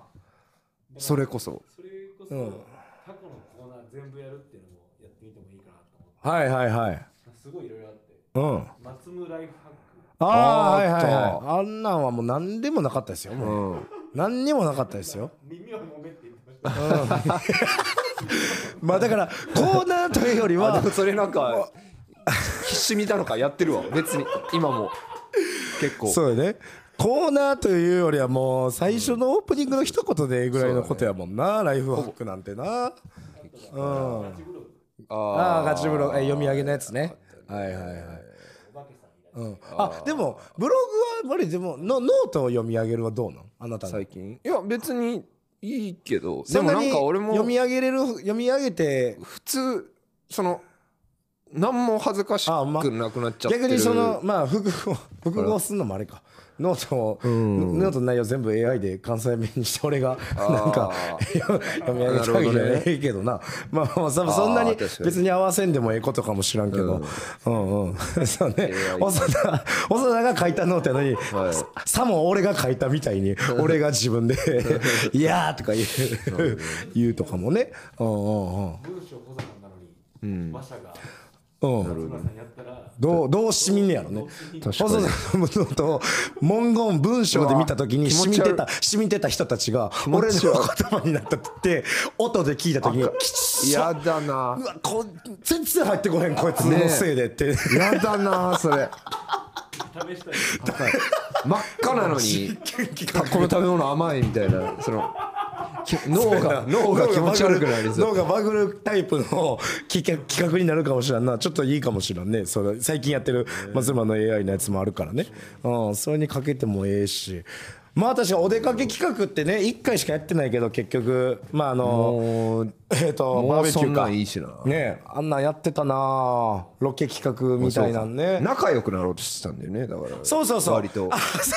それこそそれこそ、うん過去のコーナー全部やるっていうのもやってみてもいいかなと思って、はいはいはい。すごいいろいろあって、うん。松村ライフハック。ああ、はいはいはい。あんなんはもう何でもなかったですよ。もう。うん何にもなかったですよ。耳を揉めって言ってました。まあだから、コーナーというよりはあで、もそれなんか必死見たのかやってるわ。別に。今も。結構。そうよね。コーナーというよりはもう最初のオープニングの一言でぐらいのことやもんな、ライフハックなんてな。うん。ああガチブログ。え読み上げのやつね。はいはいはい。うん、あでもブログは割りでもノノートを読み上げるはどうなん？あなたの。最近？いや別にいいけどでもなんか俺も読み上げれる読み上げて普通その何も恥ずかしくなくなっちゃってる。逆にそのまあ複合複合するのもあれかノートを、ノートの内容全部 AI で関西弁にして俺がなんか読み上げてあげりゃええけどな。まあまあそそんなに別に合わせんでもええことかもしらんけど。うんうん。そうね。細田細田が書いたノートやのにはい。ささも俺が書いたみたいに俺が自分で「いやー」とか言う言うとかもね。うんうんうん。文章小坂なのに、馬車が。うんどうどうしみんねやろね。細田のノートを文言文章で見た時に気持ち悪い。染みてた染みてた人たちが俺の言葉になったって音で聞いた時に「きちやだな。うわこ全然入ってこへんこいつのせいで」って、やだなそれ。試したり真っ赤なのに たこの食べ物甘いみたいなそのき脳が脳が気持ち悪くなりそう。脳がバグるタイプの企画企画になるかもしれんな。ちょっといいかもしれんね。それ最近やってる松村の AI のやつもあるからね、うん、それにかけてもええしまあ確かにお出かけ企画ってね1回しかやってないけど結局まああのえっ、とバーベキューかいいしな。ねあんなんやってたなロケ企画みたいなんね。仲良くなろうとしてたんだよねだから。そうそうそう。割と。あそ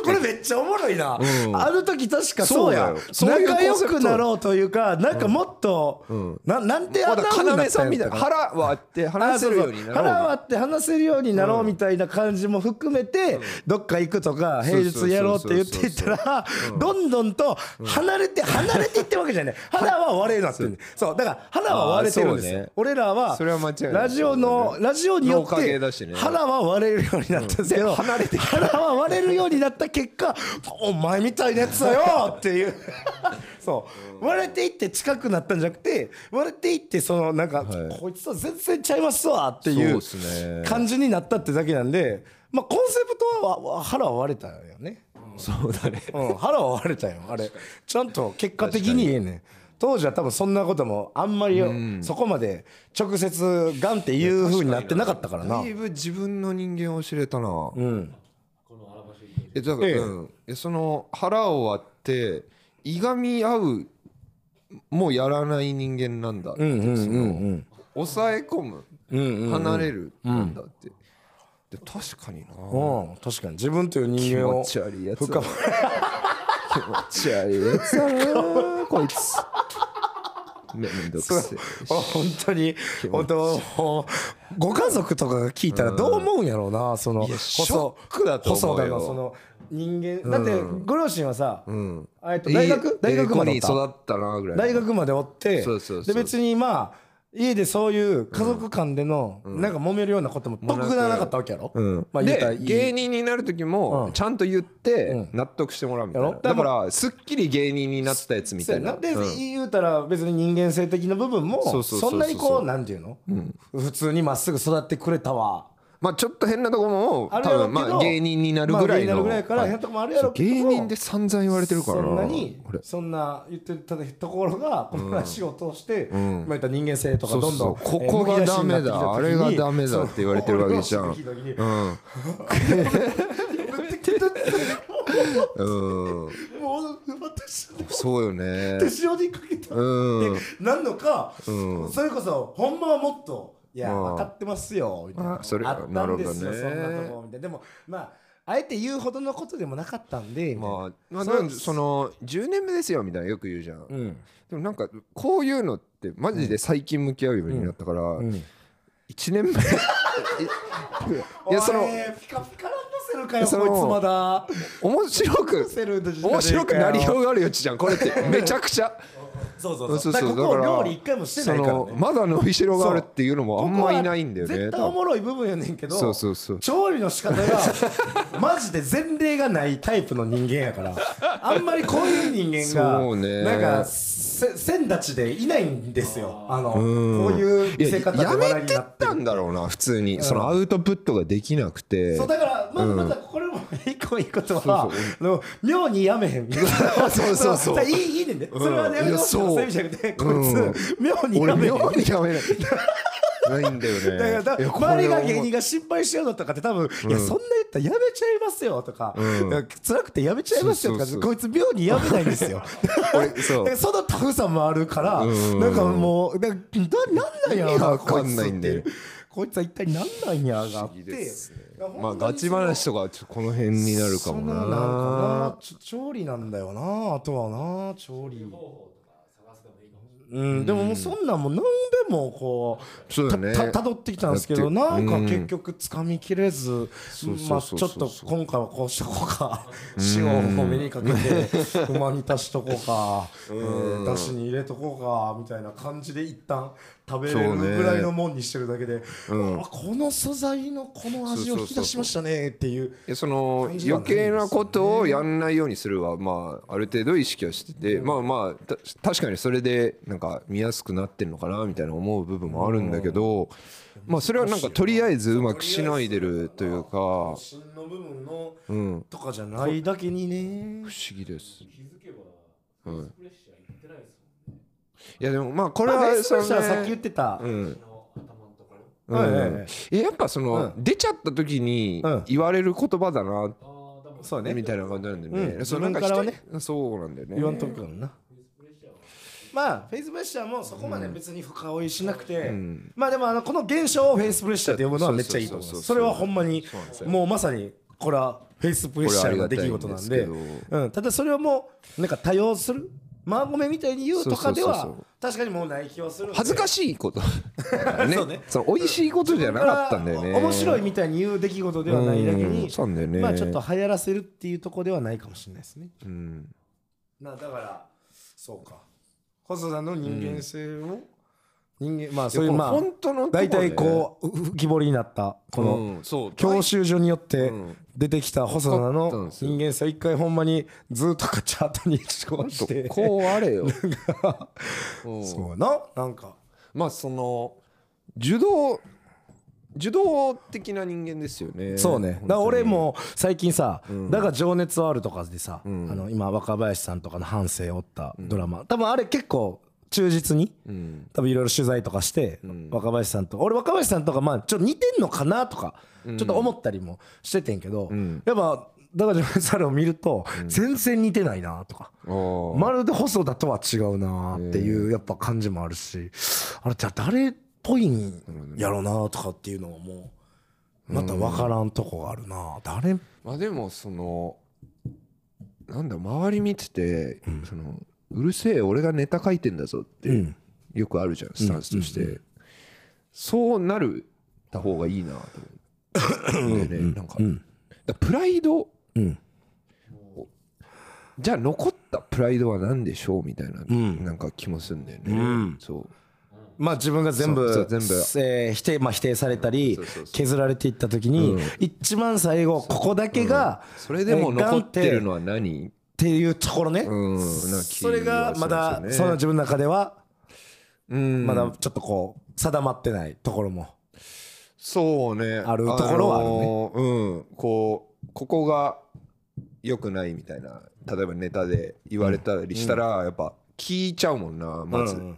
う。これめっちゃおもろいな、ある時確かそうや。仲良くなろうというかなんかもっと、ななんであんな要さんみたいな腹割って話せるようになろう腹割って話せるようになろうみたいな感じも含めて、どっか行くとか平日やろうって言っていったらどんどんと離れて離れていってるわけじゃない。腹 は割れるなってるそう。だから腹は割れてるんですよ、俺らはそれは間違いない。ラジオのラジオによ脳って影だしね。腹は割れるようになったんですけど、離れて腹は割れるようになった結果 お前みたいなやつだよっていう。そう。割れていって近くなったんじゃなくて割れていってそのなんか、こいつと全然ちゃいますわっていそう感じになったってだけなんでまあコンセプトはわ腹は割れたよね、そうだね。うん、腹は割れたよあれ。ちゃんと結果的にええねん。当時は多分そんなこともあんまりよそこまで直接ガンっていう風になってなかったからな。だいぶ自分の人間を知れたな。うん。えだから、ええ。うん。えその腹を割っていがみ合うもうやらない人間なんだって、うんうん抑え込む、うんうん。離れるなんだって、で確かにな。うん確かに。自分という気人間を持ち悪いやつ 気持ち悪いやつだな。こいつ。めめんどくせえあ本当に。本当ご家族とかが聞いたらどう思うんやろうなそのいやショックだと思うよ。細田のその人間だってご両親はさん。えっと大学大学まで大学までおってで別にまあ家でそういう家族間でのなんか揉めるようなことも特段なかったわけやろ？うん。まあ言うたらいでい。芸人になる時うん。もちゃんと言ってうん。納得してもらうみたいやろ？なだからすっきり芸人になったやつみたいな。で、うん。言うたら別に人間性的な部分もそんなにこうなんていうの、普通にまっすぐ育ってくれたわまあちょっと変なとこも多分まあ芸人になるぐらいの。まあ芸人になるぐらいからはい。変なとこもあるやろうけど。芸人で散々言われてるから。なそんなに俺。そんな言ってたところがこのラジオを通して、まあ言ったら人間性とかどんどんここがダメだ。あれがダメだって言われてるわけじゃん。うん。うん。もう私そうよね。手塩にかけた、うん。でなんのか、それこそほんまはもっといやうん。分かってますよみたいな。あそれあったんですよ、ね。そんなとこみたいな。でもまああえて言うほどのことでもなかったんでまあまあそうなんその10年目ですよみたいなよく言うじゃん。うん。でもなんかこういうのってマジで最近向き合うようになったからうん。1年目。いやそのピカピカかよこいつまだ。面白く面白くなりようがあるよちちゃんこれって。めちゃくちゃそうそうそう。だから料理一回もしてないから、ね、まだ伸びしろがあるっていうのもあんまいないんだよね絶対おもろい部分やねんけどそうそうそう。調理の仕方が マジで前例がないタイプの人間やからあんまりこういう人間がそうね。なんかせ先立ちでいないんですよ。あのこううんいう見せい方でややめてたるんだろうな普通に。そのアウトプットができなくて。そうだからまずまた 一個いいことはあの妙にやめへん。そうそうそう いいいいねんで。それはねいやそうそういう。意味じゃなくてこいつ妙に俺やめへん。妙にやめない。ないんだよね。だから周りが芸人が心配しようのとかって多分、いやそんな言ったらやめちゃいますよとか,、辛くてやめちゃいますよとかこいつ妙にやめないんですよ。俺そそのタフさもあるから、うん。なんかもうなんかななんなんやろわかんないんだよ。こいつは一体なんなんやがあって。不思議ですねまあガチ話とかちょこの辺になるかもな。ななんかなちょ調理なんだよなあとはな調理。うん、でももうそんなんもう何でもこうそうだね。たたどってきたんですけどなんかうん。結局つかみきれずうまあちょっと今回はこうしとこうか。塩を目にかけてうまに足しとこうか。えーだしに入れとこうかみたいな感じで一旦食べれるぐらいのもんにしてるだけで、あこの素材のこの味を引き出しましたねっていうその余計なことをやんないようにするはまあある程度意識はしててまあまあた確かにそれでなんか見やすくなってんのかなみたいな思う部分もあるんだけどまあそれはなんかとりあえずうまくしないでるというか。芯の部分のうん。とかじゃないだけにね。不思議です。気づけばうん。プレッシャーいいやでもまあこれはさっき言ってた、うん。ややっぱその出ちゃった時にうん。言われる言葉だなそうね。みたいな感じなんだよね。うん。そうなんかね。人そうなんだよね。言わんとくからな。まあフェイスプレッシャーもそこまで別に深追いしなくて、ん。まあでもあのこの現象をフェイスプレッシャーって呼ぶのはめっちゃいいと思うそれはほんまにもうまさにこれはフェイスプレッシャーの出来事なんで。うん、ただそれをもうなんか多用するマーゴメみたいに言うとかでは確かにもうない気はする恥ずかしいこと。ね。そうね。その美味しいことじゃなかったんだよね。面白いみたいに言う出来事ではないだけうにんそうなんだよね。まあちょっと流行らせるっていうところではないかもしれないですね。うん。なだからそうか。細田の人間性を、人間まあそういうまあ本当の大体こうう浮き彫りになったこの教習所によってうん。出てきた細田の人間性を一回ほんまにずっとかチャートにこうして。こうあれよ。うん。そうやななんか。まあその受動受動的な人間ですよね。そうね。だから俺も最近さ「だが情熱はある」とかでさ、ん。あの今若林さんとかの半生を追ったドラマ、多分あれ結構忠実にうん。多分いろいろ取材とかして、若林さんと俺若林さんとかまあちょっと似てんのかなとかちょっと思ったりもしててんけど、ん。やっぱ「だが情熱ある」を見ると全然似てないなとか。まるで細田とは違うなっていうやっぱ感じもあるしあれじゃあ誰っぽいんやろなとかっていうのももうまた分からんとこがあるな。誰？まあでもそのなんだ周り見てて、そのうるせえ俺がネタ書いてんだぞって、うん。よくあるじゃんスタンスとして、そうなるた方がいいなと思 うんだよね、なんか,、だプライド、うん。じゃあ残ったプライドは何でしょうみたいな、ん。なんか気もするんだよね、ん。そう。まあ自分が全部えー否定まあ否定されたり削られていった時に一番最後ここだけがそれでもえー残ってるのは何？っていうところね。うん。なんか気それがまだはしますよねその自分の中ではうん。まだちょっとこう定まってないところも。そうね。あるところはあるね。のーうん。こうここが良くないみたいな例えばネタで言われたりしたら、やっぱ聞いちゃうもんなまず、うん。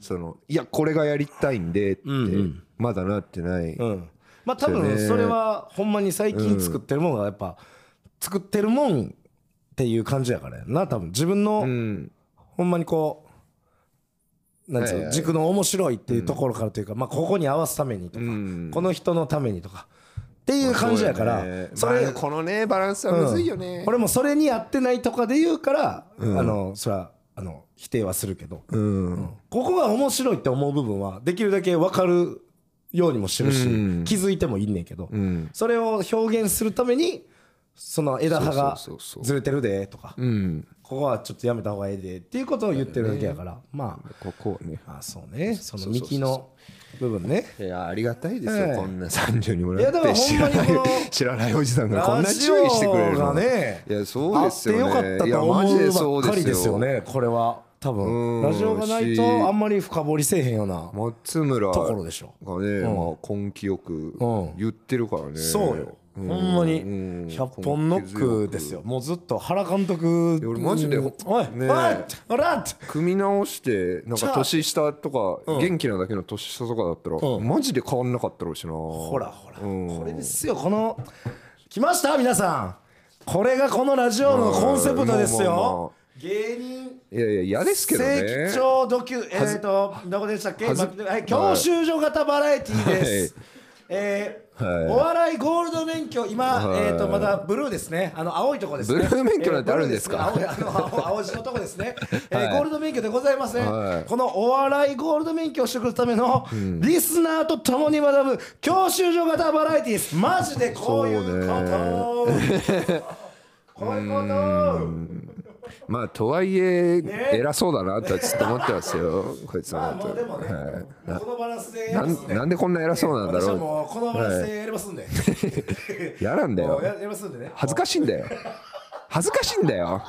そのいやこれがやりたいんでって、んうん。まだなってない、うん、まあ多分それはほんまに最近作ってるもんがやっぱ作ってるもんっていう感じやからやな。多分自分のうん。ほんまにこうなんつうはいはい。の軸の面白いっていうところからというかまあここに合わすためにとかうん。この人のためにとかっていう感じやからね。それまあこのねバランスはむずいよね、俺もそれに合ってないとかで言うからあのそれはあの否定はするけど。うん。ここが面白いって思う部分はできるだけ分かるようにもしてるし、うん。気づいてもいいねんけど、うん。それを表現するためにその枝葉がずれてるでとか、うん。ここはちょっとやめた方がいいでっていうことを言ってるだけやから、まあ。ここはね。あそうね。その幹の部分ね。いやありがたいですよ、ええ。こんな30にもいやなって知らない知らないおじさんがこんな注意してくれる。のねいやそうですよね。あってよかったと思いやマジでうそうばっかりですよねこれは。多うん。分ラジオがないしとあんまり深掘りせえへんような松村ところでしょ。がね、まあ、根気よくうん。言ってるからね、そうよほんまに。うん。100本ノックですよ。もうずっと原監督。や俺マジでうん。おいねおいおらっ組み直してなんか年下とか、元気なだけの年下とかだったら、うん。マジで変わんなかったろうしな。ほらほら。うん。これですよこの来ました皆さん。これがこのラジオのコンセプトですまあまあまよ芸人。いやいや嫌ですけどね。正規調ドキュえっ、とどこでしたっけ？はい教習所型バラエティーです、はいえーはい。お笑いゴールド免許今、はい。えっ、とまだブルーですね。あの青いとこですね。ブルー免許なんてあるんですか？えーです。ね青いあの青青字のとこですね、えーはい。ゴールド免許でございますね、はい。ここのお笑いゴールド免許をしてくるための、リスナーと共に学ぶ教習所型バラエティーです。マジでこういうこと。こういうことまあとはいえ、ね。偉そうだなとはちょっと思ってますよ。こいつはまあもうでもね、このバランスでやなんなんでこんな偉そうなんだろう。もうこのバランスでやりますんで、嫌なんだよ。ややりますんでね。恥ずかしいんだよ。恥ずかしいんだよ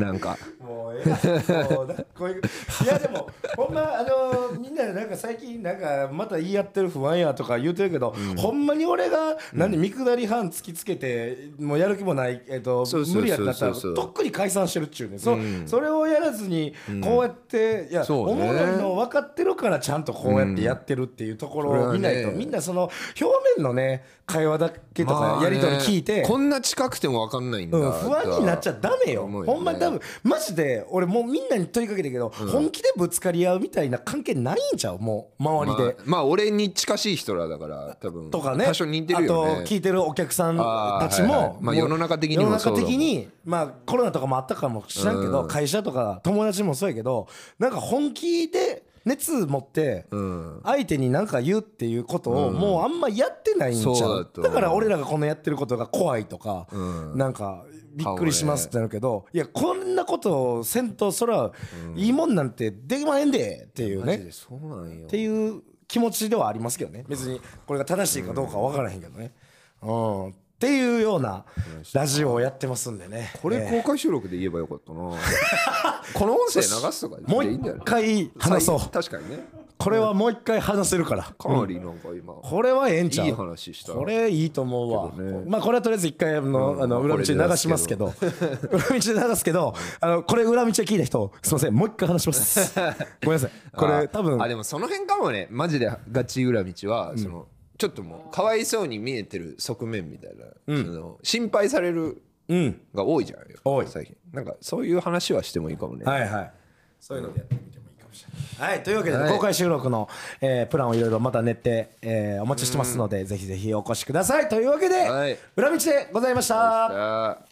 なんか。もうええいういやでもほんまあのみんななんか最近なんかまた言い合ってる不安やとか言うてるけど、ほんまに俺が何見下り班突きつけてもうやる気もないえっと無理やったらとっくに解散してるっちゅうねそそれをやらずにこうやっていやそうね。おもろいの分かってるからちゃんとこうやってやってるっていうところを見ないと、それはね。みんなその表面のね会話だけとかやり取り聞いて、まあねこんな近くても分かんないんだ、うん、不安になっちゃダメよ。ね。ほんまに多分マジで俺もうみんなに問いかけてるけど、本気でぶつかり合うみたいな関係ないんちゃう？もう周りで、まあ、まあ俺に近しい人らだから多分。とかね。多少似てるよね。あと聞いてるお客さんたちも、はいはいまあ世の中的にも世のそうだもん中的にまあコロナとかもあったかもしらんけど、うん。会社とか友達もそうやけどなんか本気で熱持ってん。相手に何か言うっていうことをもうあんまやってないんちゃう,、だから俺らがこのやってることが怖いとか、ん。なんかびっくりしますってなるけどいやこんなことをせんとそらいいもんなんてできまへんでっていうね。マジでそうなんよ。っていう気持ちではありますけどね。別にこれが正しいかどうかは分からへんけどね、うん、っていうようなラジオをやってますんでね。これえー公開収録で言えばよかったな。この音声流すとかもう一回話そう。確かにね。これはもう一回話せるから。かなりなんか今、これはええんちゃう。いい話した。これいいと思うわ、まあこれはとりあえず一回あの、あの裏道で流しますけど。裏道で流すけどあのこれ裏道で聞いた人すいません。もう一回話します。ごめんなさい。これ多分あでもその辺かもね。マジでガチ裏道は、そのちょっともうかわいそうに見えてる側面みたいな、その心配されるうん。が多いじゃんよ多い。最近。なんかそういう話はしてもいいかもね、はいはい。そういうのでやってみてもいいかもしれない。はいというわけで、はい。公開収録の、えープランをいろいろまた練って、えーお待ちしてますのでぜひぜひお越しください。というわけで、はい。裏道でございました。あー